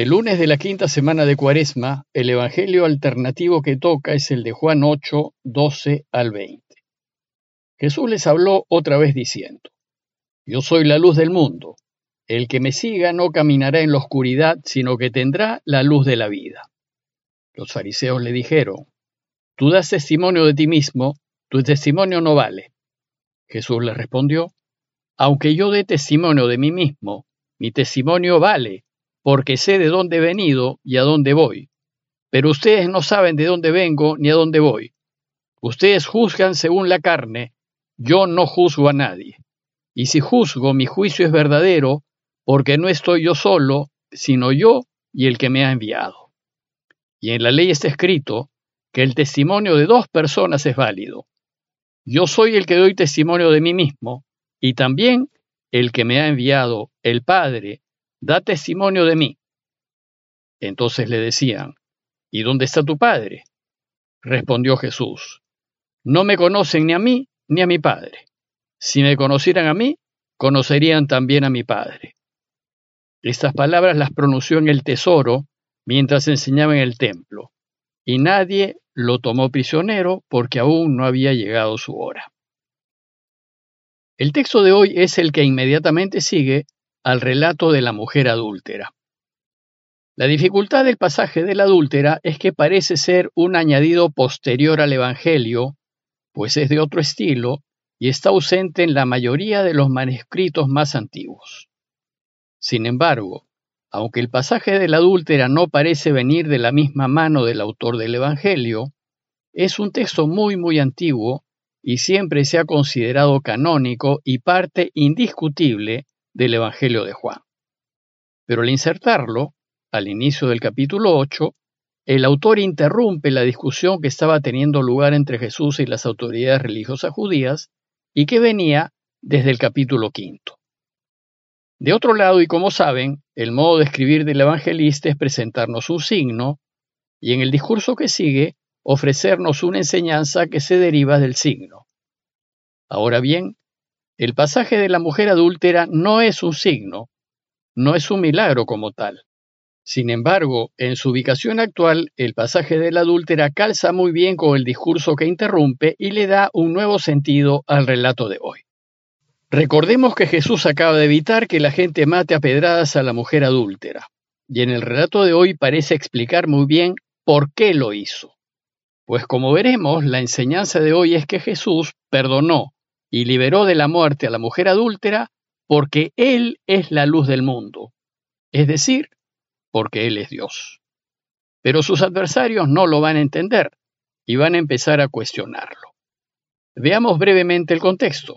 El lunes de la quinta semana de Cuaresma, el evangelio alternativo que toca es el de Juan 8, 12 al 20. Jesús les habló otra vez diciendo, Yo soy la luz del mundo. El que me siga no caminará en la oscuridad, sino que tendrá la luz de la vida. Los fariseos le dijeron, Tú das testimonio de ti mismo, tu testimonio no vale. Jesús les respondió, Aunque yo dé testimonio de mí mismo, mi testimonio vale porque sé de dónde he venido y a dónde voy. Pero ustedes no saben de dónde vengo ni a dónde voy. Ustedes juzgan según la carne, yo no juzgo a nadie. Y si juzgo, mi juicio es verdadero, porque no estoy yo solo, sino yo y el que me ha enviado. Y en la ley está escrito que el testimonio de dos personas es válido. Yo soy el que doy testimonio de mí mismo, y también el que me ha enviado, el Padre, da testimonio de mí. Entonces le decían, ¿y dónde está tu padre? Respondió Jesús, no me conocen ni a mí ni a mi padre. Si me conocieran a mí, conocerían también a mi padre. Estas palabras las pronunció en el tesoro mientras enseñaba en el templo, y nadie lo tomó prisionero porque aún no había llegado su hora. El texto de hoy es el que inmediatamente sigue al relato de la mujer adúltera. La dificultad del pasaje de la adúltera es que parece ser un añadido posterior al Evangelio, pues es de otro estilo y está ausente en la mayoría de los manuscritos más antiguos. Sin embargo, aunque el pasaje de la adúltera no parece venir de la misma mano del autor del Evangelio, es un texto muy muy antiguo y siempre se ha considerado canónico y parte indiscutible del Evangelio de Juan. Pero al insertarlo, al inicio del capítulo 8, el autor interrumpe la discusión que estaba teniendo lugar entre Jesús y las autoridades religiosas judías y que venía desde el capítulo quinto. De otro lado, y como saben, el modo de escribir del evangelista es presentarnos un signo y en el discurso que sigue ofrecernos una enseñanza que se deriva del signo. Ahora bien, el pasaje de la mujer adúltera no es un signo, no es un milagro como tal. Sin embargo, en su ubicación actual, el pasaje de la adúltera calza muy bien con el discurso que interrumpe y le da un nuevo sentido al relato de hoy. Recordemos que Jesús acaba de evitar que la gente mate a pedradas a la mujer adúltera, y en el relato de hoy parece explicar muy bien por qué lo hizo. Pues como veremos, la enseñanza de hoy es que Jesús perdonó y liberó de la muerte a la mujer adúltera porque Él es la luz del mundo, es decir, porque Él es Dios. Pero sus adversarios no lo van a entender y van a empezar a cuestionarlo. Veamos brevemente el contexto.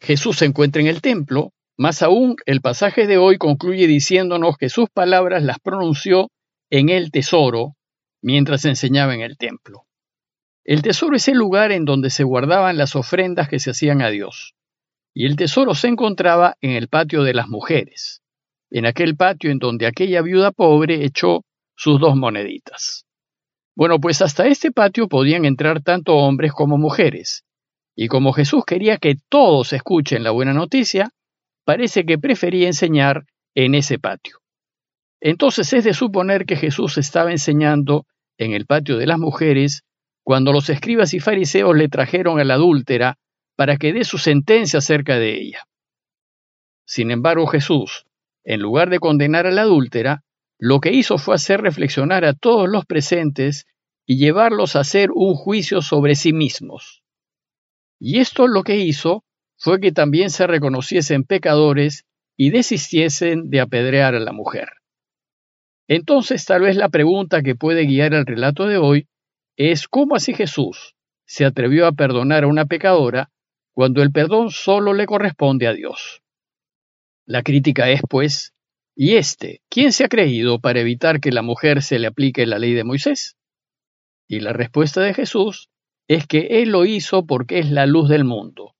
Jesús se encuentra en el templo, más aún el pasaje de hoy concluye diciéndonos que sus palabras las pronunció en el tesoro mientras enseñaba en el templo. El tesoro es el lugar en donde se guardaban las ofrendas que se hacían a Dios. Y el tesoro se encontraba en el patio de las mujeres, en aquel patio en donde aquella viuda pobre echó sus dos moneditas. Bueno, pues hasta este patio podían entrar tanto hombres como mujeres, y como Jesús quería que todos escuchen la buena noticia, parece que prefería enseñar en ese patio. Entonces es de suponer que Jesús estaba enseñando en el patio de las mujeres cuando los escribas y fariseos le trajeron a la adúltera para que dé su sentencia acerca de ella. Sin embargo, Jesús, en lugar de condenar a la adúltera, lo que hizo fue hacer reflexionar a todos los presentes y llevarlos a hacer un juicio sobre sí mismos. Y esto lo que hizo fue que también se reconociesen pecadores y desistiesen de apedrear a la mujer. Entonces tal vez la pregunta que puede guiar el relato de hoy es cómo así Jesús se atrevió a perdonar a una pecadora cuando el perdón solo le corresponde a Dios. La crítica es, pues, ¿y este quién se ha creído para evitar que la mujer se le aplique la ley de Moisés? Y la respuesta de Jesús es que Él lo hizo porque es la luz del mundo,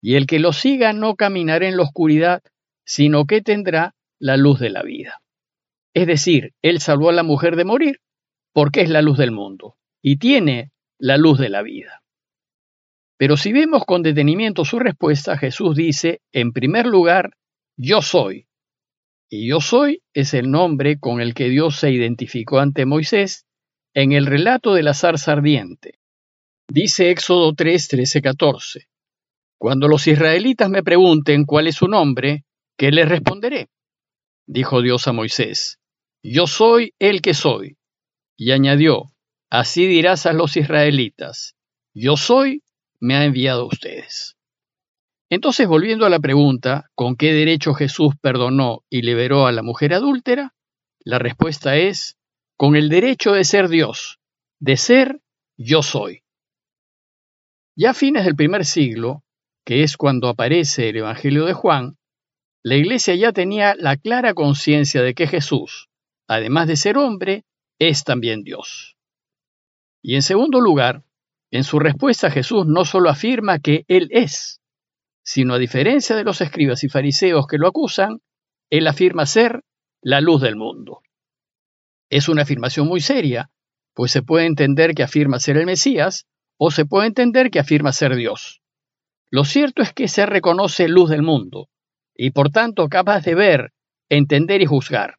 y el que lo siga no caminará en la oscuridad, sino que tendrá la luz de la vida. Es decir, Él salvó a la mujer de morir porque es la luz del mundo y tiene la luz de la vida. Pero si vemos con detenimiento su respuesta, Jesús dice, en primer lugar, yo soy. Y yo soy es el nombre con el que Dios se identificó ante Moisés en el relato de la zarza ardiente. Dice Éxodo 3, 13, 14. Cuando los israelitas me pregunten cuál es su nombre, ¿qué les responderé? Dijo Dios a Moisés, Yo soy el que soy. Y añadió, Así dirás a los israelitas, Yo soy, me ha enviado a ustedes. Entonces, volviendo a la pregunta, ¿con qué derecho Jesús perdonó y liberó a la mujer adúltera? La respuesta es, con el derecho de ser Dios, de ser yo soy. Ya a fines del primer siglo, que es cuando aparece el Evangelio de Juan, la iglesia ya tenía la clara conciencia de que Jesús, además de ser hombre, es también Dios. Y en segundo lugar, en su respuesta Jesús no solo afirma que Él es, sino a diferencia de los escribas y fariseos que lo acusan, Él afirma ser la luz del mundo. Es una afirmación muy seria, pues se puede entender que afirma ser el Mesías, o se puede entender que afirma ser Dios. Lo cierto es que se reconoce luz del mundo, y por tanto capaz de ver, entender y juzgar.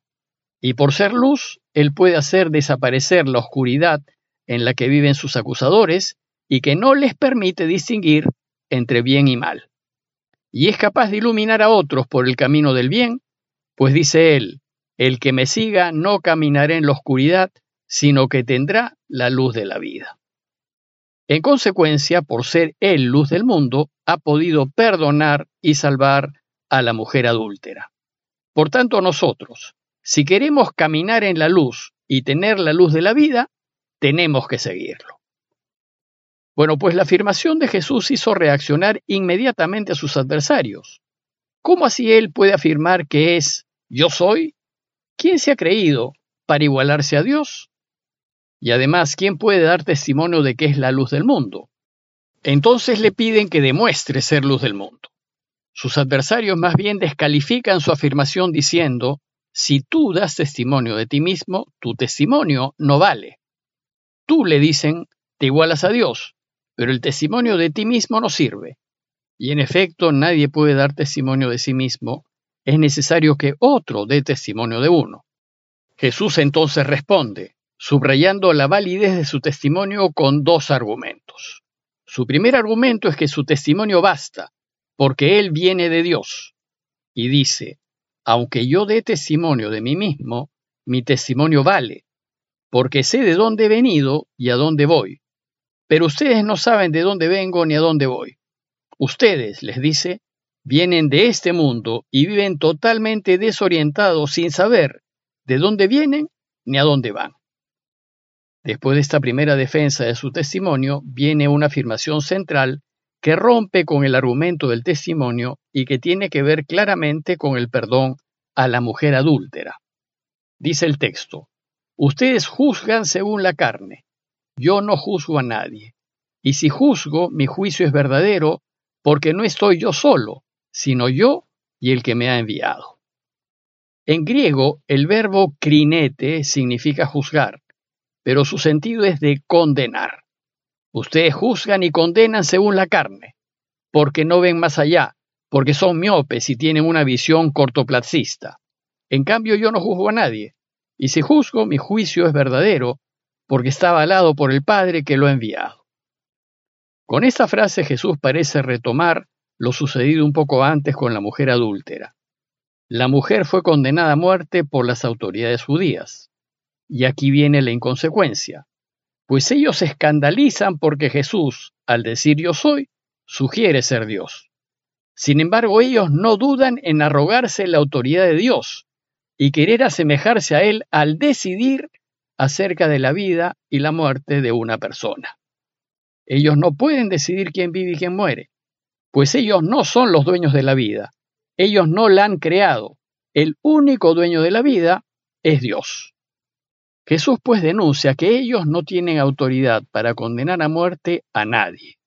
Y por ser luz, Él puede hacer desaparecer la oscuridad en la que viven sus acusadores y que no les permite distinguir entre bien y mal. Y es capaz de iluminar a otros por el camino del bien, pues dice Él, el que me siga no caminará en la oscuridad, sino que tendrá la luz de la vida. En consecuencia, por ser Él luz del mundo, ha podido perdonar y salvar a la mujer adúltera. Por tanto, nosotros, si queremos caminar en la luz y tener la luz de la vida, tenemos que seguirlo. Bueno, pues la afirmación de Jesús hizo reaccionar inmediatamente a sus adversarios. ¿Cómo así él puede afirmar que es yo soy? ¿Quién se ha creído para igualarse a Dios? Y además, ¿quién puede dar testimonio de que es la luz del mundo? Entonces le piden que demuestre ser luz del mundo. Sus adversarios más bien descalifican su afirmación diciendo, si tú das testimonio de ti mismo, tu testimonio no vale. Tú le dicen, te igualas a Dios, pero el testimonio de ti mismo no sirve. Y en efecto, nadie puede dar testimonio de sí mismo, es necesario que otro dé testimonio de uno. Jesús entonces responde, subrayando la validez de su testimonio con dos argumentos. Su primer argumento es que su testimonio basta, porque él viene de Dios. Y dice, aunque yo dé testimonio de mí mismo, mi testimonio vale, porque sé de dónde he venido y a dónde voy. Pero ustedes no saben de dónde vengo ni a dónde voy. Ustedes, les dice, vienen de este mundo y viven totalmente desorientados sin saber de dónde vienen ni a dónde van. Después de esta primera defensa de su testimonio, viene una afirmación central que rompe con el argumento del testimonio y que tiene que ver claramente con el perdón a la mujer adúltera. Dice el texto, Ustedes juzgan según la carne, yo no juzgo a nadie, y si juzgo, mi juicio es verdadero, porque no estoy yo solo, sino yo y el que me ha enviado. En griego, el verbo crinete significa juzgar, pero su sentido es de condenar. Ustedes juzgan y condenan según la carne, porque no ven más allá, porque son miopes y tienen una visión cortoplacista. En cambio, yo no juzgo a nadie, y si juzgo, mi juicio es verdadero, porque está avalado por el Padre que lo ha enviado. Con esta frase Jesús parece retomar lo sucedido un poco antes con la mujer adúltera. La mujer fue condenada a muerte por las autoridades judías. Y aquí viene la inconsecuencia, pues ellos se escandalizan porque Jesús, al decir yo soy, sugiere ser Dios. Sin embargo, ellos no dudan en arrogarse la autoridad de Dios y querer asemejarse a Él al decidir acerca de la vida y la muerte de una persona. Ellos no pueden decidir quién vive y quién muere, pues ellos no son los dueños de la vida, ellos no la han creado, el único dueño de la vida es Dios. Jesús pues denuncia que ellos no tienen autoridad para condenar a muerte a nadie,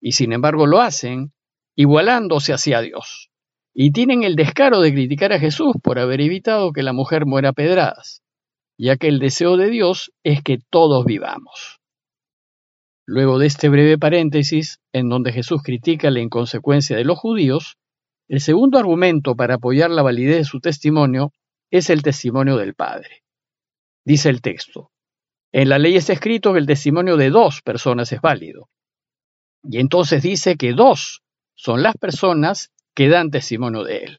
y sin embargo lo hacen igualándose hacia Dios, y tienen el descaro de criticar a Jesús por haber evitado que la mujer muera a pedradas, ya que el deseo de Dios es que todos vivamos. Luego de este breve paréntesis, en donde Jesús critica la inconsecuencia de los judíos, El segundo argumento para apoyar la validez de su testimonio es el testimonio del Padre. Dice el texto, en la ley está escrito que el testimonio de dos personas es válido. Y entonces dice que dos son las personas que dan testimonio de él.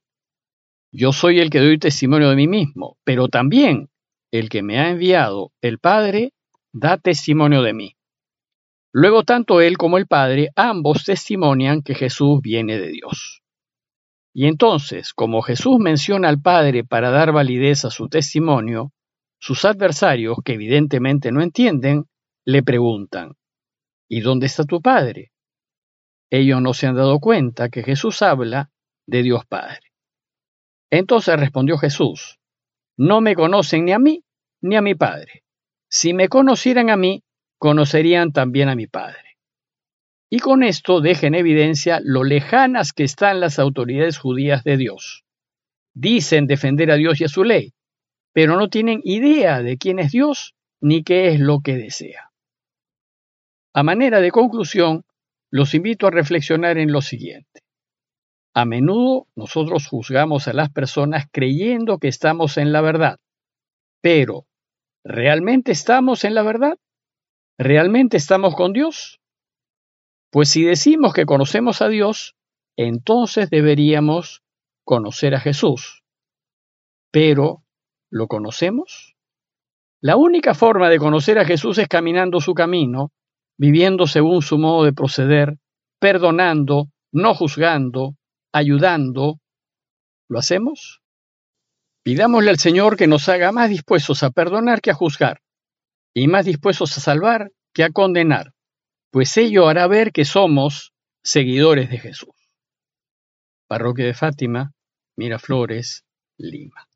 Yo soy el que doy testimonio de mí mismo, pero también el que me ha enviado, el Padre, da testimonio de mí. Luego tanto él como el Padre, ambos testimonian que Jesús viene de Dios. Y entonces, como Jesús menciona al Padre para dar validez a su testimonio, sus adversarios, que evidentemente no entienden, le preguntan, ¿Y dónde está tu Padre? Ellos no se han dado cuenta que Jesús habla de Dios Padre. Entonces respondió Jesús, no me conocen ni a mí ni a mi Padre. Si me conocieran a mí, conocerían también a mi Padre. Y con esto deja en evidencia lo lejanas que están las autoridades judías de Dios. Dicen defender a Dios y a su ley, pero no tienen idea de quién es Dios ni qué es lo que desea. A manera de conclusión, los invito a reflexionar en lo siguiente. A menudo nosotros juzgamos a las personas creyendo que estamos en la verdad, pero ¿realmente estamos en la verdad? ¿Realmente estamos con Dios? Pues si decimos que conocemos a Dios, entonces deberíamos conocer a Jesús. Pero, ¿lo conocemos? La única forma de conocer a Jesús es caminando su camino, viviendo según su modo de proceder, perdonando, no juzgando, ayudando. ¿Lo hacemos? Pidámosle al Señor que nos haga más dispuestos a perdonar que a juzgar, y más dispuestos a salvar que a condenar, pues ello hará ver que somos seguidores de Jesús. Parroquia de Fátima, Miraflores, Lima.